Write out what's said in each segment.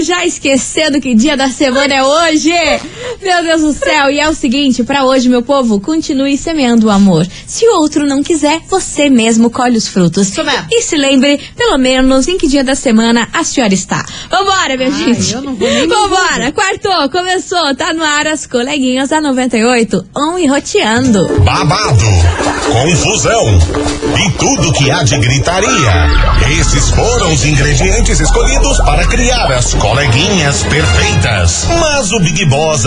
Já esquecendo que dia da semana é hoje! Meu Deus do céu! E é o seguinte, para hoje, meu povo, continue semeando o amor. Se o outro não quiser, você mesmo colhe os frutos. Isso mesmo. E se lembre, pelo menos, em que dia da semana a senhora está. Vambora, minha Ai, gente! eu não vou nem Vambora! Quartou, começou, tá no ar as coleguinhas da 98, on e roteando. babado, confusão e tudo que há de gritaria. Esses foram os ingredientes escolhidos para criar as coleguinhas perfeitas. Mas o Big Boss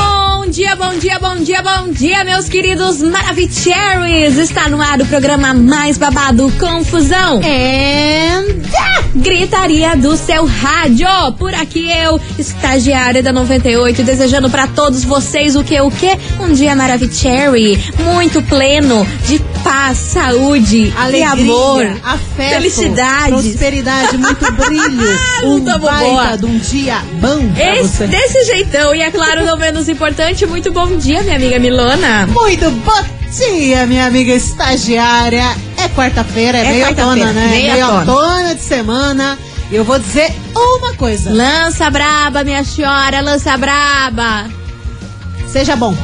Bom dia, bom dia, bom dia, bom dia, meus queridos Maravicheries! Está no ar o programa mais babado Confusão. And gritaria do seu rádio. Por aqui eu, estagiária da 98, desejando para todos vocês o que, o que? Um dia Maravicherry, muito pleno de paz, saúde Alegria, e amor. afeto, felicidade. prosperidade, muito brilho. um Não tamo baita boa. de um dia bom Esse- desse jeitão. E é claro, não menos importante, muito bom dia, minha amiga Milona. Muito bom dia, minha amiga estagiária. É quarta-feira, é, É quarta-feira, outono, né? meio meio outono. outono de semana. E eu vou dizer uma coisa. Lança braba, minha senhora, lança braba. Seja bom.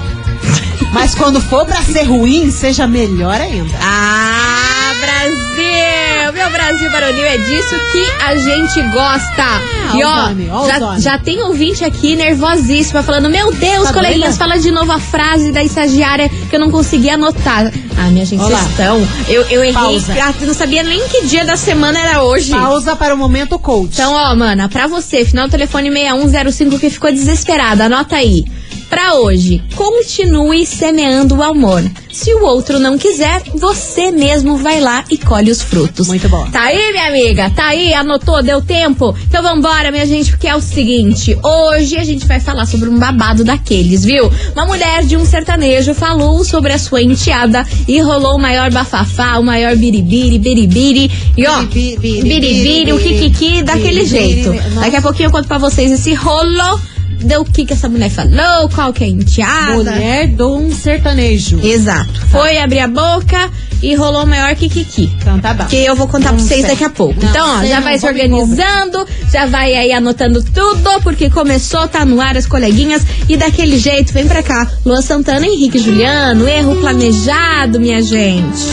Mas quando for pra ser ruim, seja melhor ainda. Ah, Brasil! Meu Brasil varonil é disso que a gente gosta. e ó já, já tem ouvinte aqui nervosíssima falando: Meu Deus, Tá coleguinhas, fala de novo a frase da estagiária que eu não consegui anotar. Ah, minha gente, vocês estão. Eu, eu errei, Pausa. ah, não sabia nem que dia da semana era hoje. Pausa para o momento coach. Então, ó, mana, pra você, final do telefone 6105 que ficou desesperada, anota aí. Pra hoje, continue semeando o amor. Se o outro não quiser, você mesmo vai lá e colhe os frutos. Muito bom. Tá aí, minha amiga? Tá aí? Anotou? Deu tempo? Então vambora, minha gente, porque é o seguinte: hoje a gente vai falar sobre um babado daqueles, viu? Uma mulher de um sertanejo falou sobre a sua enteada e rolou o maior bafafá, o maior biribiri, biribiri. E ó, Biri, biri, biribiri, o kikiki daquele jeito. nossa. Daqui a pouquinho eu conto pra vocês esse rolo do que que essa mulher falou, qual que é a enteada. Mulher de um sertanejo. Exato. Foi abrir a boca e rolou o maior kikiki. Então tá bom. Que eu vou contar Não pra vocês sei. daqui a pouco. Não então, ó, já não vai se organizando, já vai aí anotando tudo, porque começou, tá no ar as coleguinhas. E daquele jeito, vem pra cá. Lua Santana, Henrique e Juliano, erro planejado, minha gente.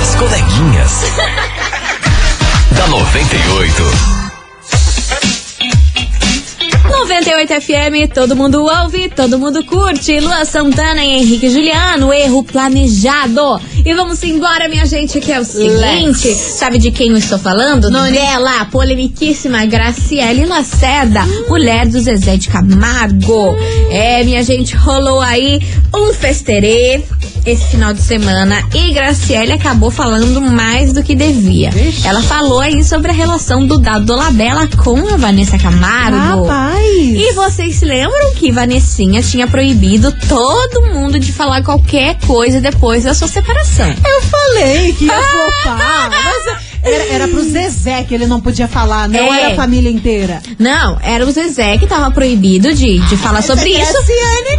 As coleguinhas. da 98. 98 FM, todo mundo ouve, todo mundo curte. Lua Santana e Henrique Juliano, erro planejado. E vamos embora, minha gente, que é o seguinte: Let's. sabe de quem eu estou falando? Noni. Dela, polemiquíssima Graciele Lacerda, mulher do Zezé de Camargo. É, minha gente, rolou aí um festerê esse final de semana e Graciele acabou falando mais do que devia. Vixe. Ela falou aí sobre a relação do Dado Dolabella com a Vanessa Camargo. Rapaz. E vocês se lembram que Vanessinha tinha proibido todo mundo de falar qualquer coisa depois da sua separação? Eu falei que ia flopar. Mas era, era pro Zezé que ele não podia falar, não É. era a família inteira. Não, era o Zezé que tava proibido de, de falar sobre isso. Graciane,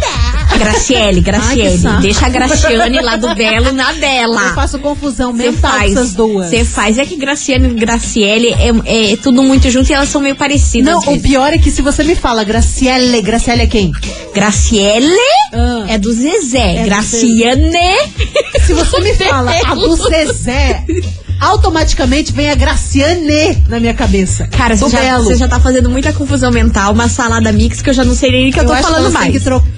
Graciele, Ai, Graciele. saco. deixa a Graciane lá do Belo na Eu dela. faço confusão Você mental com faz. essas duas. Você faz. É que Graciane e Graciele é, é tudo muito junto e elas são meio parecidas. Não, o pior é que se você me fala Graciele, Graciele é quem? Graciele Ah. é do Zezé. É do Graciane. Se você me fala a do Zezé, automaticamente vem a Graciane na minha cabeça. Cara, você já, você já tá fazendo muita confusão mental, uma salada mix que eu já não sei nem o que eu, Eu tô falando mais. que trocar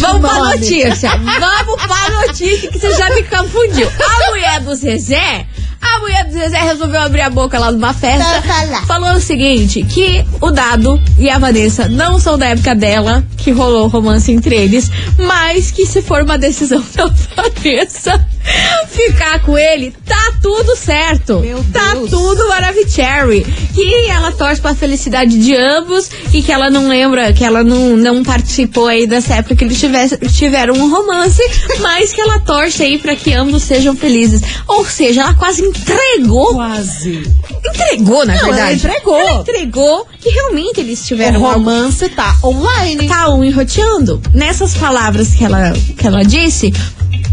Vamos pra nome. notícia. Vamos pra notícia que você já me confundiu. A mulher do Zezé, a mulher do Zezé resolveu abrir a boca lá numa festa. Falou o seguinte: que o Dado e a Vanessa não são da época dela, que rolou romance entre eles, mas que se for uma decisão da Vanessa ficar com ele, tá tudo certo. Meu Tá Deus. tudo Maravicherry. Que ela torce pra felicidade de ambos e que ela não lembra, que ela não, não participou aí dessa época que eles tivesse, tiveram um romance, mas que ela torce aí pra que ambos sejam felizes. Ou seja, ela quase entregou. Quase. Entregou, na Não, ela verdade. entregou. Ela entregou que realmente eles O tiveram algo romance tá online. tá um enroteando. Nessas palavras que ela, que ela disse,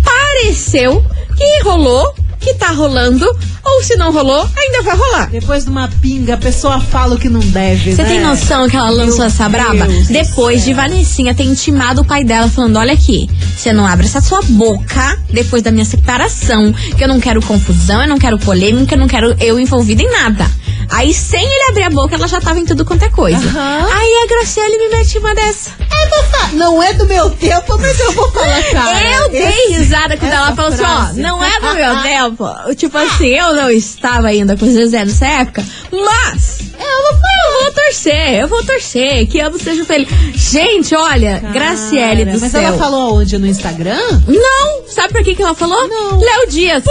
pareceu que rolou, que tá rolando, ou se não rolou, ainda vai rolar. Depois de uma pinga, a pessoa fala o que não deve, Você né? tem noção que ela lançou Meu essa braba? Deus Depois de. Vanessinha ter intimado o pai dela, falando: Olha aqui, você não abre essa sua boca depois da minha separação, que eu não quero confusão, eu não quero polêmica, eu não quero eu envolvida em nada. Aí, sem ele abrir a boca, ela já tava em tudo quanto é coisa. Aham. Aí a Graciele me mete uma dessa. Eu vou. Não é do meu tempo, mas eu vou falar, cara. Eu dei Esse- risada quando ela falou assim, ó, frase. não é do meu tempo. Tipo assim, eu não estava ainda com o Zezé nessa época, mas eu, eu vou torcer, eu vou torcer, que ambos sejam felizes. Gente, olha, Cara, Graciele do Mas céu. ela falou aonde? No Instagram? Não, sabe por que, que ela falou? Não. Léo Dias.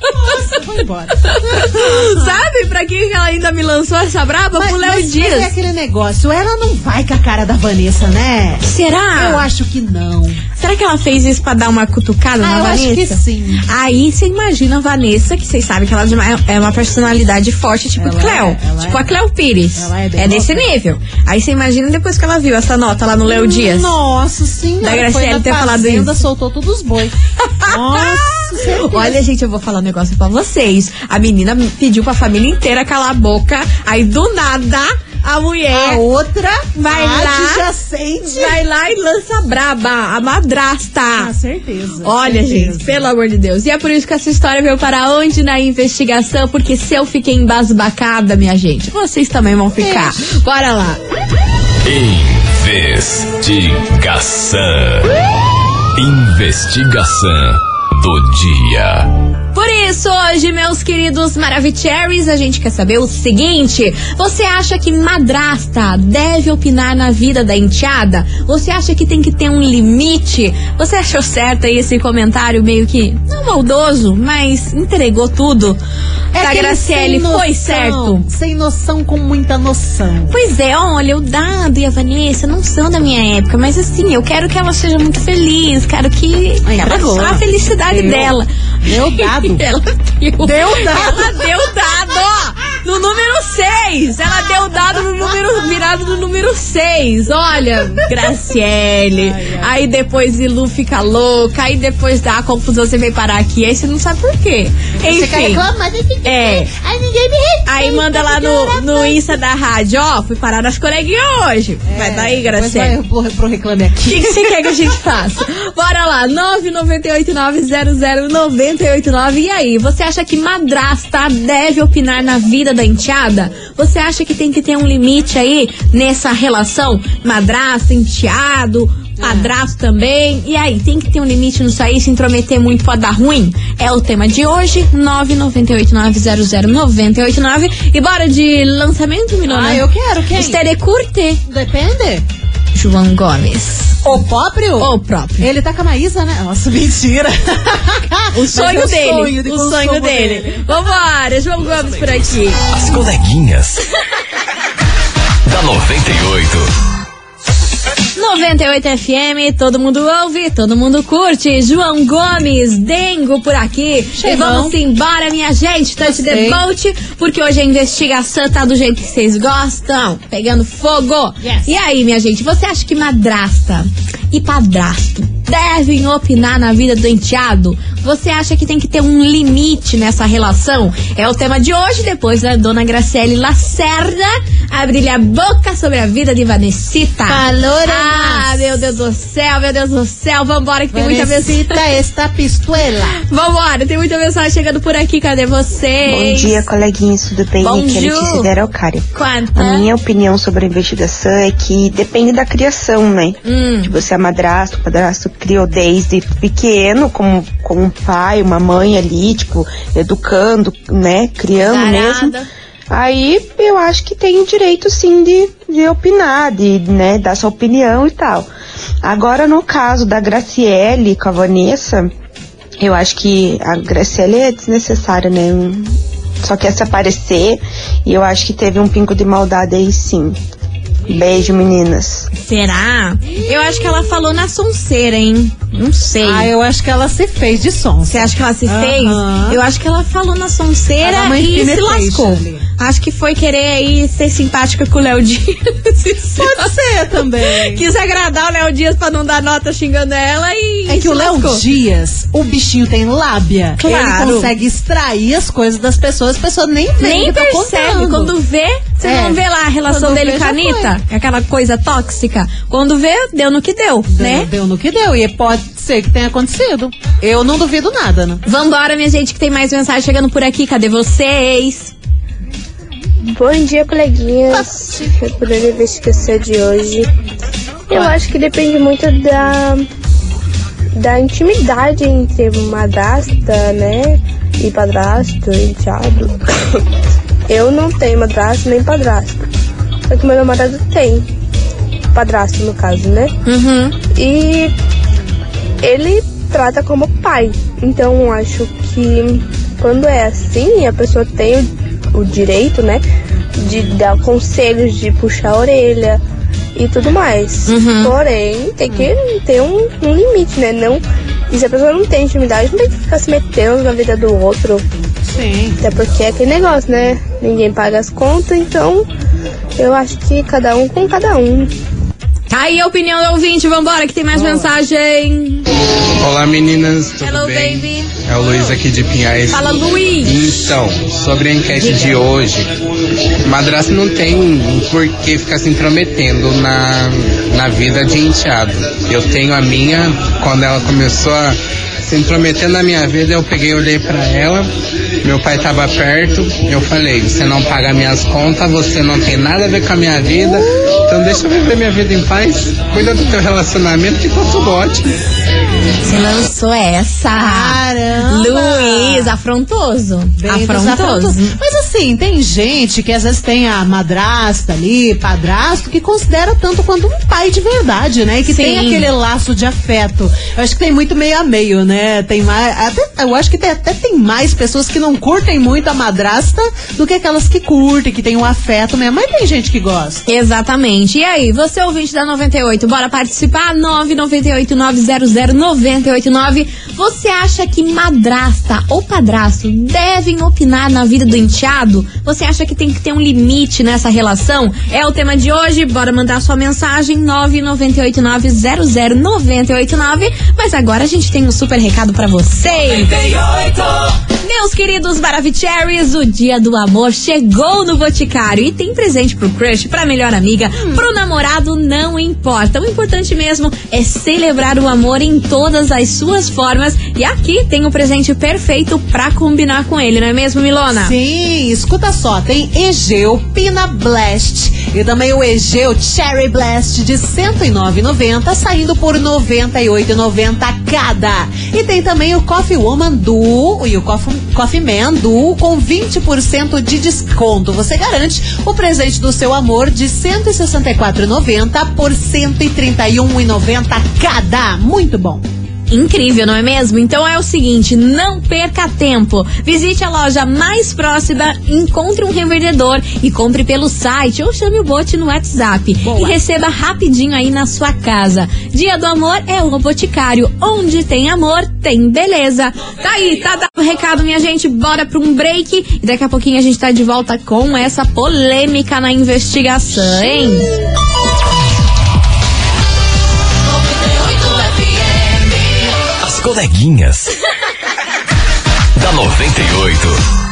Nossa, vou embora. sabe pra que que ela ainda me lançou essa braba? Mas, Pro Léo mas- mas Dias. é aquele negócio, ela não vai com a cara da Vanessa, né? Será? Eu acho que não. Será que ela fez isso pra dar uma cutucada Ah, na eu Vanessa? acho que sim. Aí você imagina a Vanessa, que vocês sabem que ela é uma personalidade forte, tipo Ela Cleo. é, tipo é. a Cleo Pires. Ela é bem é desse nível. Aí você imagina depois que ela viu essa nota lá no Léo Dias. Nossa senhora. Da Graciele foi na ter falado isso. soltou todos os bois. Nossa, certeza. Olha, gente, eu vou falar um negócio pra vocês. A menina pediu pra família inteira calar a boca. Aí do nada, a mulher A outra Vai a lá. adjacente. vai lá e lança braba, a madrasta. Ah, certeza. Olha, certeza. gente, pelo amor de Deus. E é por isso que essa história veio para onde na investigação? Porque se eu fiquei embasbacada, minha gente, vocês também vão ficar. Bora lá. Investigação. Investigação do dia. Por isso, hoje, meus queridos Maravicheries, a gente quer saber o seguinte: você acha que madrasta deve opinar na vida da enteada? Você acha que tem que ter um limite? Você achou certo aí esse comentário meio que não maldoso, mas entregou tudo? da aquele Graciele É sem foi noção, certo? Sem noção com muita noção. Pois é, olha, o Dado e a Vanessa não são da minha época, mas assim, eu quero que ela seja muito feliz, quero que Ai, ela a felicidade Deu. dela. Deu dado. ela deu, Deu dado. Ela deu dado no número 6. Ela deu dado no número virado no número 6. Olha, Graciele. Aí depois Ilu fica louca, aí depois dá a confusão, você vem parar aqui, aí você não sabe por quê. Enfim. É. Aí ninguém me respeita. Aí manda lá no, no Insta da rádio, ó, fui parar nas coleguinhas hoje. Vai daí, Graciele. vai pro, reclame O aqui. que que você quer que a gente faça? Bora lá, 998900989. E aí, você acha que madrasta deve opinar na vida da enteada? Você acha que tem que ter um limite aí nessa relação? Madrasta, enteado, padrasto também. E aí, tem que ter um limite nisso aí? Se intrometer muito pode dar ruim? É o tema de hoje, 998900989. E bora de lançamento, Milona? Ah, eu quero, quem? Estere curte. Depende. João Gomes. O próprio? O próprio. Ele tá com a Maísa, né? Nossa, mentira. O sonho Mas é dele. sonho de o sonho consumo dele. Vambora, João Gomes por aqui. As coleguinhas. da 98. 98 FM, todo mundo ouve, todo mundo curte. João Gomes, Dengo por aqui. Chegou. E vamos embora, minha gente. Touch the boat, porque hoje a investigação tá do jeito que vocês gostam. Pegando fogo. Yes. E aí, minha gente, você acha que madrasta e padrasto devem opinar na vida do enteado? Você acha que tem que ter um limite nessa relação? É o tema de hoje, depois da dona Graciele Lacerda abrir a boca sobre a vida de Vanessita. Calor Ah, meu Deus do céu, meu Deus do céu. Vambora que tem muita mensagem. Vanesita esta pistuela. Vambora, tem muita mensagem chegando por aqui. Cadê vocês? Bom dia, coleguinhas, tudo bem? Bom Aqui é dia. Letícia Araucária. Quanta? A minha opinião sobre a investigação é que depende da criação, né? Hum. De você é madrasto, o padrasto criou desde pequeno, como, como um pai, uma mãe ali, tipo, educando, né? Criando mesmo. Aí eu acho que tem o direito sim de, de opinar, de né, dar sua opinião e tal. Agora no caso da Graciele com a Vanessa, eu acho que a Graciela é desnecessária, né? Só quer se aparecer e eu acho que teve um pingo de maldade aí sim. Beijo, meninas. Será? Eu acho que ela falou na sonceira, hein? Não sei. Ah, eu acho que ela se fez de som. Você acha que ela se Aham. fez? Eu acho que ela falou na sonceira e se lascou. ali. Acho que foi querer aí ser simpática com o Léo Dias. Pode ser também. Quis agradar o Léo Dias pra não dar nota xingando ela e. É que o Léo. Dias, o bichinho tem lábia. Claro. Ele consegue extrair as coisas das pessoas, as pessoas nem veem Nem tá percebe. contando. Quando vê, você É. não vê lá a relação Quando dele vê, com a Anitta. É aquela coisa tóxica. Quando vê, deu no que deu, Deu, né? deu no que deu. E pode ser que tenha acontecido. Eu não duvido nada, né? Vambora, minha gente, que tem mais mensagem chegando por aqui. Cadê vocês? Bom dia, coleguinhas. Procurando investigação de hoje. Eu acho que depende muito da, da intimidade entre madrasta, né? E padrasto, enteado. Eu não tenho madrasto nem padrasto. Só que meu namorado tem. Padrasto, no caso, né? Uhum. E ele trata como pai. Então acho que quando é assim, a pessoa tem o, direito, né, de dar conselhos, de puxar a orelha e tudo mais. Uhum. Porém, tem que ter um, um limite, né? Não, e se a pessoa não tem intimidade, não tem que ficar se metendo na vida do outro. Sim. Até porque é aquele negócio, né? Ninguém paga as contas, então eu acho que cada um com cada um. Aí a opinião do ouvinte. Vambora, que tem mais mensagem. Olá meninas, tudo Hello, bem? baby. É o Luiz aqui de Pinhais. Fala, Luiz. Então, sobre a enquete de hoje, madrasta não tem por que ficar se intrometendo na, na vida de enteado. Eu tenho a minha, quando ela começou a se intrometer na minha vida, eu peguei, olhei pra ela, meu pai tava perto, eu falei, você não paga minhas contas, você não tem nada a ver com a minha vida, então deixa eu viver minha vida em paz, cuida do teu relacionamento que tá tudo ótimo. Você lançou essa. Caramba! Luiz, afrontoso. Bem afrontoso. desafrontoso. Mas assim, tem gente que às vezes tem a madrasta ali, padrasto, que considera tanto quanto um pai de verdade, né? E que Sim. tem aquele laço de afeto. Eu acho que tem muito meio a meio, né? Tem mais. Até, eu acho que tem- até tem mais pessoas que não curtem muito a madrasta do que aquelas que curtem, que tem um afeto mesmo. Mas tem gente que gosta. Exatamente. E aí, você ouvinte da 98, bora participar? 998-900-989. Você acha que madrasta ou padrasto devem opinar na vida do enteado? Você acha que tem que ter um limite nessa relação? É o tema de hoje. Bora mandar sua mensagem 998-900-989. Mas agora a gente tem um super recado pra vocês. Meus queridos Maravicheries, o dia do amor chegou no Boticário e tem presente pro crush, pra melhor amiga, pro namorado, não importa. O importante mesmo é celebrar o amor em todas as suas formas e aqui tem o presente perfeito pra combinar com ele, não é mesmo, Milona? Sim, escuta só, tem Egeu Pina Blast e também o Egeu Cherry Blast de R$ 109,90 saindo por R$ 98,90 cada. E tem também o Coffee Woman Duo e o Coffee, Coffee Man Duo com 20% de desconto. Você garante o presente do seu amor de R$ 164,90 por R$ 131,90 cada. Muito bom. Incrível, não é mesmo? Então é o seguinte, não perca tempo. Visite a loja mais próxima, encontre um revendedor e compre pelo site ou chame o bot no WhatsApp Boa. e receba rapidinho aí na sua casa. Dia do amor é o Boticário, onde tem amor, tem beleza. Tá aí, tá dado o recado, minha gente. Bora pra um break e daqui a pouquinho a gente tá de volta com essa polêmica na investigação, hein? Coleguinhas. da 98.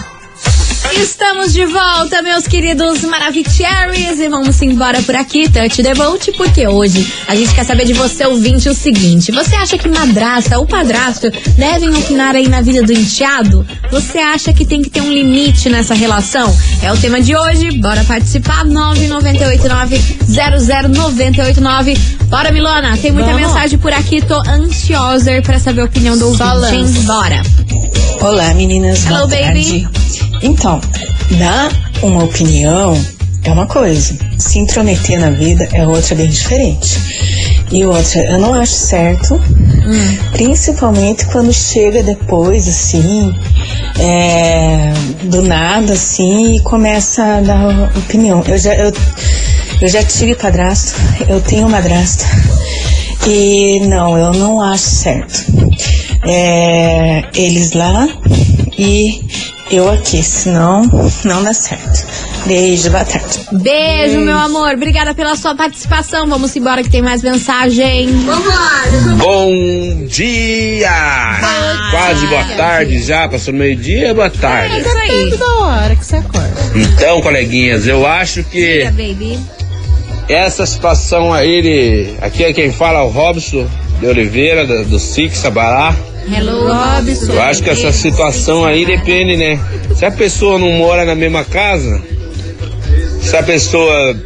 Estamos de volta, meus queridos Maravicheries, e vamos embora por aqui, Touch the Boat, porque hoje a gente quer saber de você, ouvinte, o seguinte: você acha que madrasta ou padrasto devem opinar aí na vida do enteado? Você acha que tem que ter um limite nessa relação? É o tema de hoje, bora participar, 998900989. Bora, Milona, tem muita Vamos. mensagem por aqui, tô ansiosa pra saber a opinião do ouvinte. Bora. Olá, meninas. Hello, baby. tarde. Então, dar uma opinião é uma coisa, se intrometer na vida é outra bem diferente. E outra, eu não acho certo, principalmente quando chega depois, assim, é, do nada, assim, e começa a dar opinião. Eu já, eu, eu já tive padrasto, eu tenho madrasta. E não, eu não acho certo. É, eles lá e eu aqui, senão não dá certo. Beijo, boa tarde. Beijo, meu amor. Obrigada pela sua participação. Vamos embora que tem mais mensagem. Bom dia! Quase boa tarde já, passou meio-dia, boa tarde. Isso aí. Toda hora que você acorda. Então, coleguinhas, eu acho que Diga, baby. essa situação aí, ele, aqui é quem fala é o Robson de Oliveira, do, do Six Sabará. Hello, Robson. Eu acho que essa situação aí depende, né? Se a pessoa não mora na mesma casa, se a pessoa,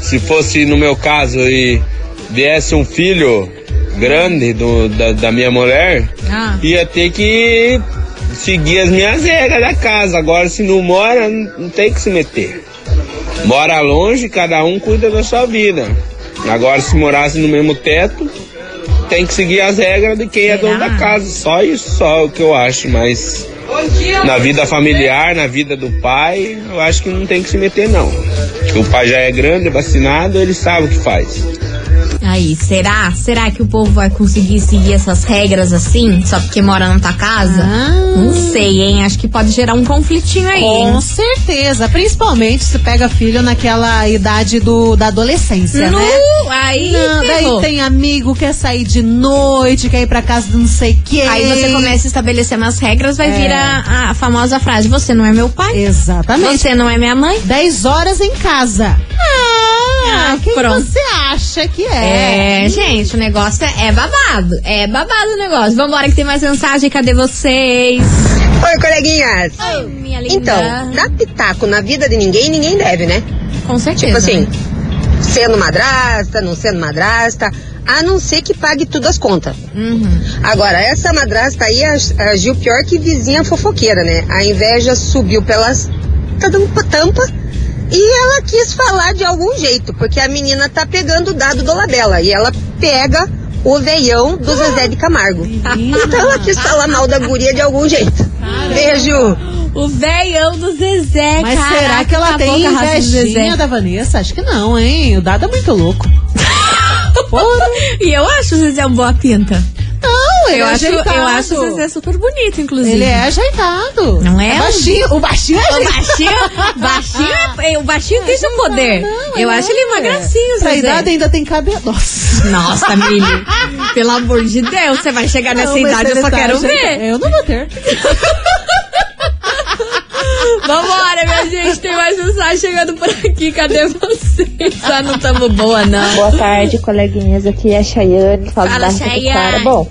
se fosse no meu caso e viesse um filho grande do, da, da minha mulher, Ah. ia ter que seguir as minhas regras da casa. Agora, se não mora, não não tem que se meter. Mora longe, cada um cuida da sua vida. Agora, se morasse no mesmo teto, tem que seguir as regras de quem é dono da casa. Só isso, só o que eu acho. Mas na vida familiar, na vida do pai, eu acho que não tem que se meter, não. O pai já é grande, vacinado, ele sabe o que faz. Aí, será? Será que o povo vai conseguir seguir essas regras assim? Só porque mora na tua casa? Não sei, hein? Acho que pode gerar um conflitinho aí, hein? Com certeza, principalmente se pega filho naquela idade do, da adolescência, Nu, né? aí Não, daí tem amigo que quer sair de noite, quer ir pra casa de não sei quem. Aí você começa a estabelecer umas regras, vai É. vir a, a famosa frase: Você não é meu pai? Exatamente. Você não é minha mãe? 10 horas em casa. Ah, quem pronto. você acha que é? É, gente, o negócio é, é babado. É babado o negócio. Vambora que tem mais mensagem. Cadê vocês? Oi, coleguinhas. Oi, minha linda. Então, dar pitaco na vida de ninguém, ninguém deve, né? Com certeza. Tipo assim, né? sendo madrasta, não sendo madrasta, a não ser que pague tudo as contas. Uhum. Agora, essa madrasta aí ag- agiu pior que vizinha fofoqueira, né? A inveja subiu pelas tampa, tampa e ela quis falar de algum jeito, porque a menina tá pegando o dado do Labela e ela pega o veião do Zezé de Camargo. Então ela quis falar mal da guria de algum jeito. Beijo! O velhão do Zezé, Mas caraca, será que ela acabou tem invejinha da Vanessa? Acho que não, hein? O dado é muito louco. E eu acho o Zezé um boa pinta. Ele Eu é acho, ajeitado. eu acho o Zezé super bonito, inclusive. Ele é ajeitado. Não é? baixinho. O baixinho é O baixinho, baixinho, é- o baixinho tem seu poder. Não, eu é. acho ele uma gracinha, Pra Zezé. idade ainda tem cabelo. Nossa. Nossa, Mili, pelo amor de Deus, você vai chegar nessa Não, mas idade, eu só tá quero ajeitado. ver. Eu não vou ter. Vambora, minha gente, tem mais mensagem chegando por aqui, cadê vocês? Ah, não tamo boa, não. Boa tarde, coleguinhas. Aqui é a Chayane, falo Fala, da Chayane. Bom,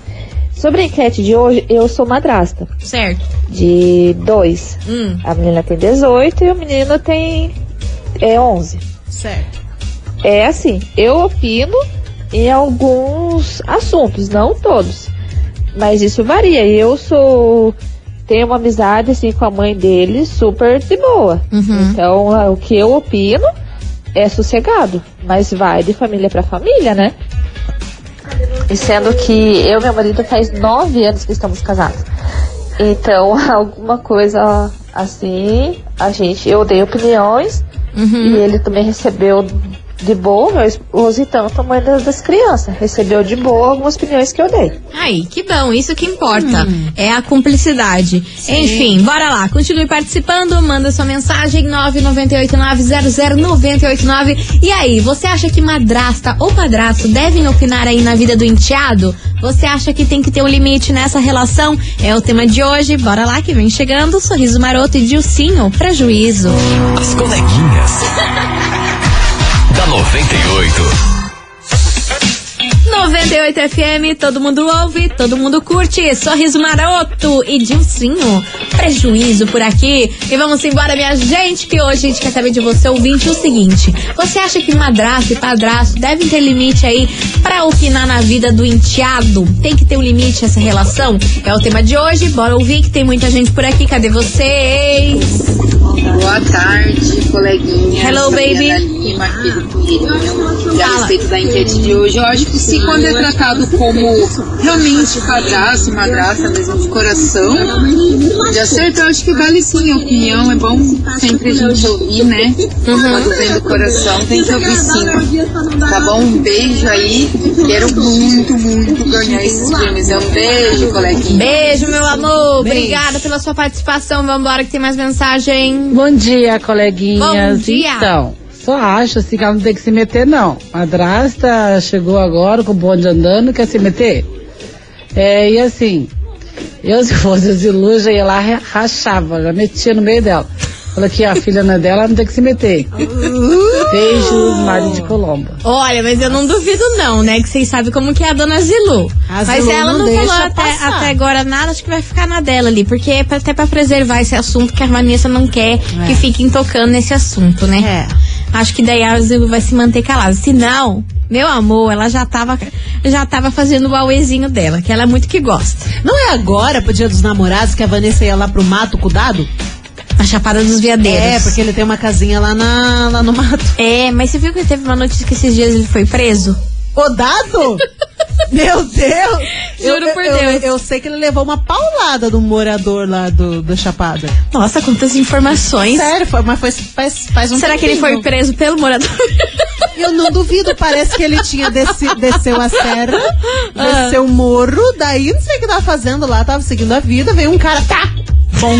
sobre a enquete de hoje, eu sou madrasta Certo. de dois. Hum, A menina tem 18 e o menino tem é, 11. Certo. É assim, eu opino em alguns assuntos, não todos. Mas isso varia. Eu sou. Tenho uma amizade assim com a mãe dele super de boa. Uhum. Então o que eu opino é sossegado. Mas vai de família para família, né? E sendo que eu e meu marido faz nove anos que estamos casados. Então, alguma coisa assim, a gente, eu dei opiniões Uhum. e ele também recebeu de boa, meu esposo e tanto a mãe das, das crianças. Recebeu de boa algumas opiniões que eu dei. Aí, que bom, isso que importa. É a cumplicidade. Enfim, bora lá, continue participando, manda sua mensagem 998900989. E aí, você acha que madrasta ou padrasto devem opinar aí na vida do enteado? Você acha que tem que ter um limite nessa relação? É o tema de hoje. Bora lá que vem chegando Sorriso Maroto e Dilcinho pra juízo. As coleguinhas. da 98. 98 FM, todo mundo ouve, todo mundo curte. Sorriso maroto e Dilcinho. Prejuízo por aqui. E vamos embora, minha gente, que hoje a gente quer saber de você, ouvinte, o seguinte. Você acha que madrasto e padrasto devem ter limite aí pra opinar na vida do enteado? Tem que ter um limite essa relação? É o tema de hoje. Bora ouvir que tem muita gente por aqui. Cadê vocês? Boa tarde, coleguinha. Hello, baby. Lima, aqui do Coelhinho. A respeito da enquete de hoje, eu acho que se quando é tratado como realmente padrasto, madrasta mesmo de coração, de acerto, eu acho que vale sim a opinião. É bom sempre a gente ouvir, né? Quando vem do coração, tem que ouvir sim. Tá bom? Um beijo aí. Quero muito, muito ganhar esses filmes. É um beijo, coleguinha. Beijo, meu amor. Obrigada pela sua participação. Vambora que tem mais mensagem. Bom dia, coleguinhas. Bom dia. Então, só acho assim que ela não tem que se meter, não. Madrasta chegou agora com o bonde andando, quer se meter? É, e assim, eu se fosse já ia lá, ra- rachava, já metia no meio dela. Falou que a filha não é dela, ela não tem que se meter. Beijos, Mário de Colombo. Olha, mas eu não duvido não, né? Que vocês sabem como que é a dona Zilu. A mas Zilu ela não não, falou até, até agora nada, acho que vai ficar na dela ali. Porque é até pra preservar esse assunto que a Vanessa não quer que fiquem tocando nesse assunto, né? Acho que daí a Zilu vai se manter calada. Se não, meu amor, ela já tava, já tava fazendo o auezinho dela, que ela é muito que gosta. Não é agora, pro dia dos namorados, que a Vanessa ia lá pro mato com o dado? A Chapada dos Veadeiros. É, porque ele tem uma casinha lá, na, lá no mato. É, mas você viu que teve uma notícia que esses dias ele foi preso? O dado? Meu Deus! Juro eu, por eu- Deus. Eu, sei que ele levou uma paulada do morador lá do, do Chapada. Nossa, quantas informações. Sério, foi, mas foi, faz, faz um Será que ele foi preso pelo morador? Eu não duvido, parece que ele tinha desci, desceu a serra, Ah. desceu o morro, daí não sei o que tava fazendo lá, tava seguindo a vida, veio um cara, tá, bom.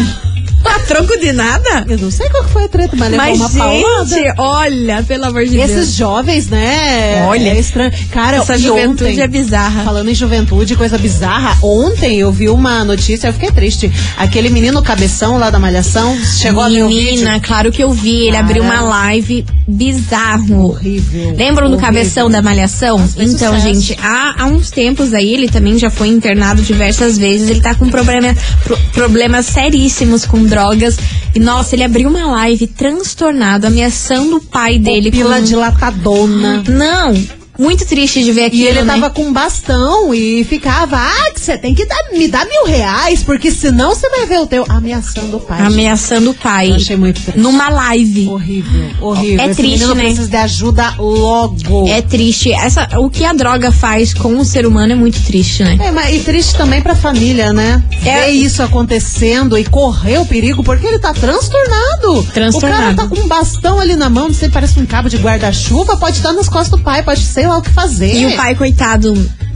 A troco de nada? Eu não sei qual foi a treta, mas levou Mas, uma paulada. gente, olha, pelo amor de Esses Deus. jovens, né? Olha, é estranho. Cara, essa juventude ontem, é bizarra. Falando em juventude, coisa bizarra. Ontem eu vi uma notícia, eu fiquei triste. Aquele menino cabeção lá da Malhação chegou a ver. Menina, claro que eu vi. Ele Cara. abriu uma live bizarro. Horrível. Lembram do Horrível. cabeção da Malhação? Então, sucesso. gente, há, há uns tempos aí, ele também já foi internado diversas vezes. Ele tá com problema, pro- problemas seríssimos com drogas. E, nossa, ele abriu uma live transtornado, ameaçando o pai dele. Pila com... dilatadona. Não, muito triste de ver aquilo, E ele né? tava com um bastão e ficava, ah, que você tem que dar, me dar mil reais, porque senão você vai ver o teu ameaçando o pai. Ameaçando o pai. Eu achei muito triste. Numa live. Horrível, horrível. É Esse triste, menino né? precisa de ajuda logo. É triste. Essa, o que a droga faz com o ser humano é muito triste, né? É, mas e triste também pra família, né? É. Ver isso acontecendo e correr o perigo, porque ele tá transtornado. Transtornado. O cara tá com um bastão ali na mão, não sei, parece um cabo de guarda-chuva, pode estar nas costas do pai, pode sei lá o que fazer. E o pai, coitado,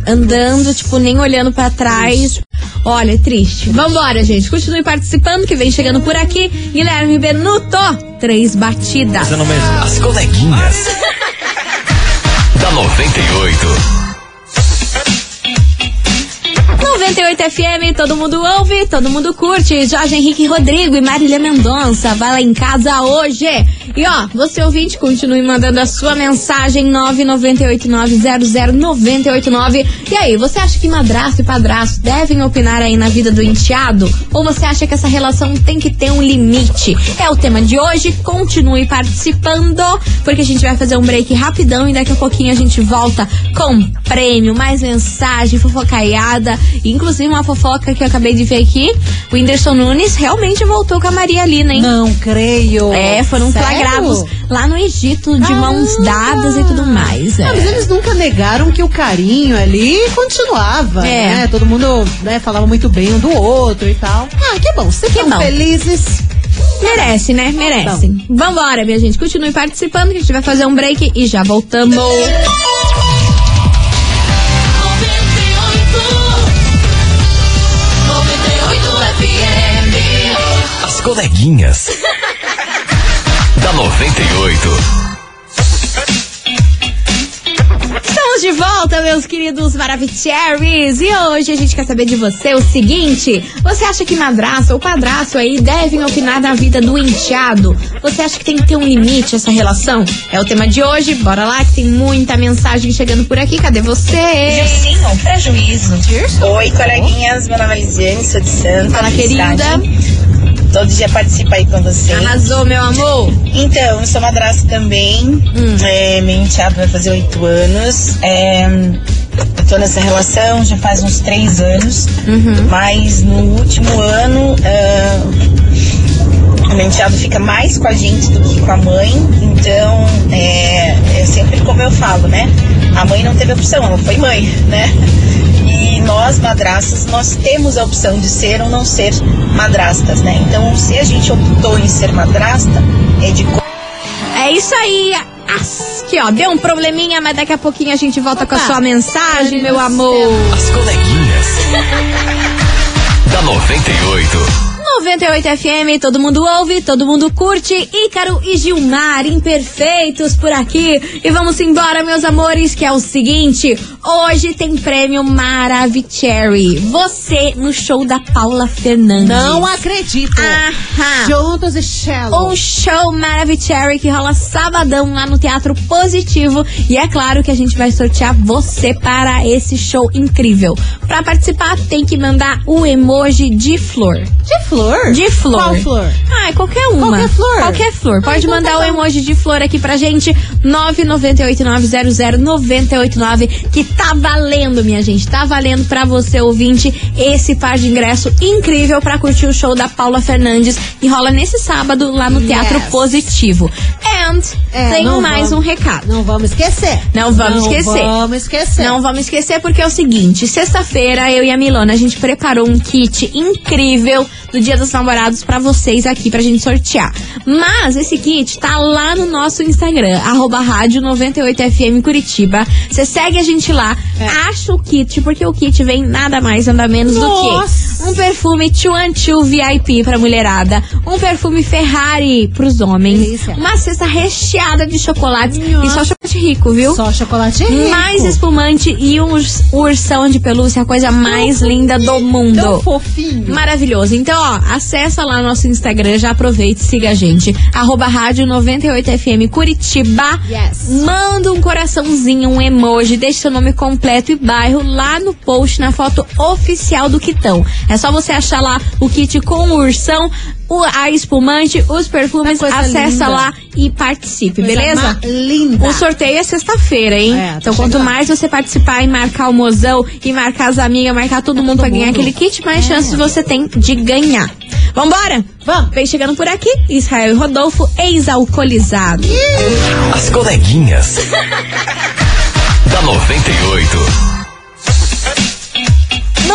andando, tipo, nem olhando pra trás. Olha, é triste. Vambora, gente. Continue participando, que vem chegando por aqui. Guilherme Benuto, três batidas. As coleguinhas. da 98. 98 FM, todo mundo ouve, todo mundo curte. Jorge Henrique Rodrigo e Marília Mendonça, vai lá em casa hoje. E ó, você ouvinte, continue mandando a sua mensagem 998900989. E aí, você acha que madrasto e padrasto devem opinar aí na vida do enteado? Ou você acha que essa relação tem que ter um limite? É o tema de hoje, continue participando, porque a gente vai fazer um break rapidão e daqui a pouquinho a gente volta com prêmio, mais mensagem, fofocaiada. Inclusive uma fofoca que eu acabei de ver aqui. O Whindersson Nunes realmente voltou com a Maria Lina, hein? Não creio. É, foram Sério? Flagrados lá no Egito, de mãos dadas e tudo mais. Ah, é. mas eles nunca negaram que o carinho ali continuava, É. né? Todo mundo né, falava muito bem um do outro e tal. Ah, que bom. Se Que estão bom. felizes. Merece, né? Merecem. Vambora, minha gente. Continue participando que a gente vai fazer um break e já voltamos. As coleguinhas. Da 98. Estamos de volta, meus queridos Maravicheries. E hoje a gente quer saber de você o seguinte: você acha que madraça ou padraço aí devem opinar na vida do enteado? Você acha que tem que ter um limite essa relação? É o tema de hoje. Bora lá que tem muita mensagem chegando por aqui. Cadê você? Sim, um prejuízo. Oi, coleguinhas. Meu nome é Lisiane, sou de Santa. Fala, querida. Cidade. Todo dia participa aí com vocês. Arrasou, meu amor. Então, eu sou madrasta também. Hum. É, meu enteado vai fazer oito anos. É, eu tô nessa relação já faz uns três anos. Uhum. Mas no último ano, é, o meu enteado fica mais com a gente do que com a mãe. Então, é, é sempre como eu falo, né? A mãe não teve opção, ela foi mãe, né? E nós, madrastas, nós temos a opção de ser ou não ser madrastas, né? Então, se a gente optou em ser madrasta, é de co- É isso aí. As- Aqui, ó, deu um probleminha, mas daqui a pouquinho a gente volta com a sua mensagem, meu amor. As coleguinhas. da 98. 98 FM, todo mundo ouve, todo mundo curte. Ícaro e Gilmar, imperfeitos por aqui. E vamos embora, meus amores, que é o seguinte: hoje tem prêmio Maravicherry. Você no show da Paula Fernandes. Não acredito. Aham. Juntos e Shallow. Um show Maravicherry que rola sabadão lá no Teatro Positivo. E é claro que a gente vai sortear você para esse show incrível. Para participar, tem que mandar o emoji de flor. De flor? De flor. Qual flor? Ah, é qualquer uma. Qualquer flor? Qualquer flor. Pode então mandar tá o emoji de flor aqui pra gente. 998900989 que tá valendo, minha gente. Tá valendo pra você, ouvinte, esse par de ingresso incrível pra curtir o show da Paula Fernandes que rola nesse sábado lá no Teatro Yes. Positivo. And É, tem não mais vamos- um recado. Não vamos esquecer. Não vamos Não esquecer. Vamos esquecer. Não vamos esquecer porque é o seguinte, sexta-feira eu e a Milona a gente preparou um kit incrível do Dia dos Namorados pra vocês aqui pra gente sortear. Mas esse kit tá lá no nosso Instagram, arroba rádio 98FM Curitiba. Você segue a gente lá, É. acha o kit, porque o kit vem nada mais, nada menos do Nossa. que um perfume Two VIP pra mulherada, um perfume Ferrari pros homens, Delícia. uma cesta recheada de chocolates e só chocolate rico, viu? Só chocolate rico. mais espumante e um urs- ursão de pelúcia, a coisa mais linda do mundo. Tão fofinho. Maravilhoso. Então, ó, acessa lá nosso Instagram, já aproveita e siga a gente. Arroba rádio 98FM Curitiba. Yes. Manda um coraçãozinho, um emoji, deixe seu nome completo e bairro lá no post, na foto oficial do Quitão. É só você achar lá o kit com o ursão, o, a espumante, os perfumes, Coisa acessa linda. lá e participe, Coisa beleza? linda. O sorteio é sexta-feira, hein? É, então, quanto chegando. mais você participar e marcar o mozão e marcar as amigas, marcar todo mundo pra ganhar mundo. aquele kit, mais chances você tem de ganhar. Vambora? Vamos. Vem chegando por aqui, Israel e Rodolfo, ex-alcoolizado. As coleguinhas. da 98.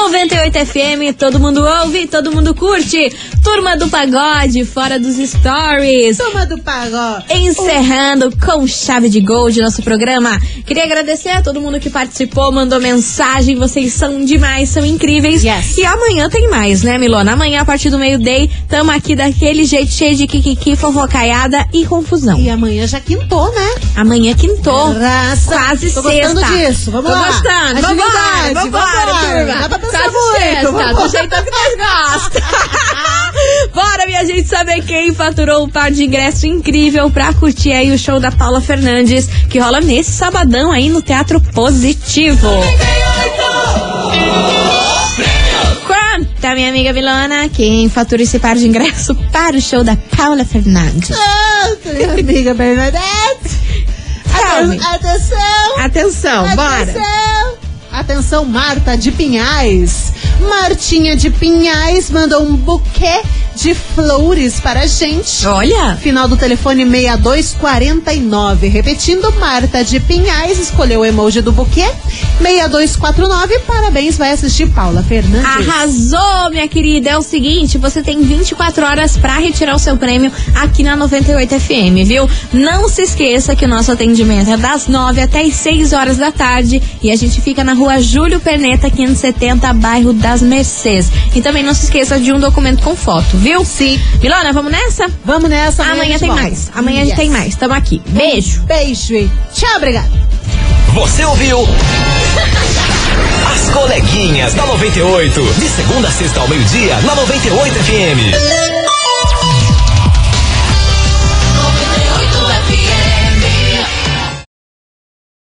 98 FM, todo mundo ouve, todo mundo curte. Turma do Pagode, fora dos stories. Toma do pagode. Encerrando com chave de gol de nosso programa. Queria agradecer a todo mundo que participou, mandou mensagem. Vocês são demais, são incríveis. Yes. E amanhã tem mais, né, Milona? Amanhã, a partir do meio-day, tamo aqui daquele jeito cheio de kikiki, fofocaiada e confusão. E amanhã já quintou, né? Amanhã quintou. Raça. Quase Tô sexta. gostando disso. Vamos Tô lá. gostando. Vambora, Atividade, vambora, vambora. Quase muito, sexta, vambora. do jeitão que nós gosta. Bora, minha gente, saber quem faturou um par de ingresso incrível pra curtir aí o show da Paula Fernandes, que rola nesse sabadão aí no Teatro Positivo. Conta, minha amiga Vilana, quem fatura esse par de ingresso para o show da Paula Fernandes. Ah, minha amiga Bernadette. Calme. Aten- Atenção. Atenção, bora. Atenção. Atenção, Marta de Pinhais. Martinha de Pinhais mandou um buquê de flores para a gente. Olha. Final do telefone 6249. Repetindo, Marta de Pinhais escolheu o emoji do buquê. 6249. Parabéns, vai assistir Paula Fernandes. Arrasou, minha querida. É o seguinte, você tem 24 horas pra retirar o seu prêmio aqui na 98 FM, viu? Não se esqueça que o nosso atendimento é das 9 até as 6 horas da tarde e a gente fica na rua Júlio Perneta, 570, bairro das Mercês. E também não se esqueça de um documento com foto, viu? viu? Sim. Milona, vamos nessa? Vamos nessa. Amanhã, amanhã tem volta. mais. Amanhã yes. a gente tem mais. Tamo aqui. Beijo. Um beijo e tchau, obrigado. Você ouviu? As coleguinhas da 98. De segunda a sexta ao meio-dia, na 98 FM.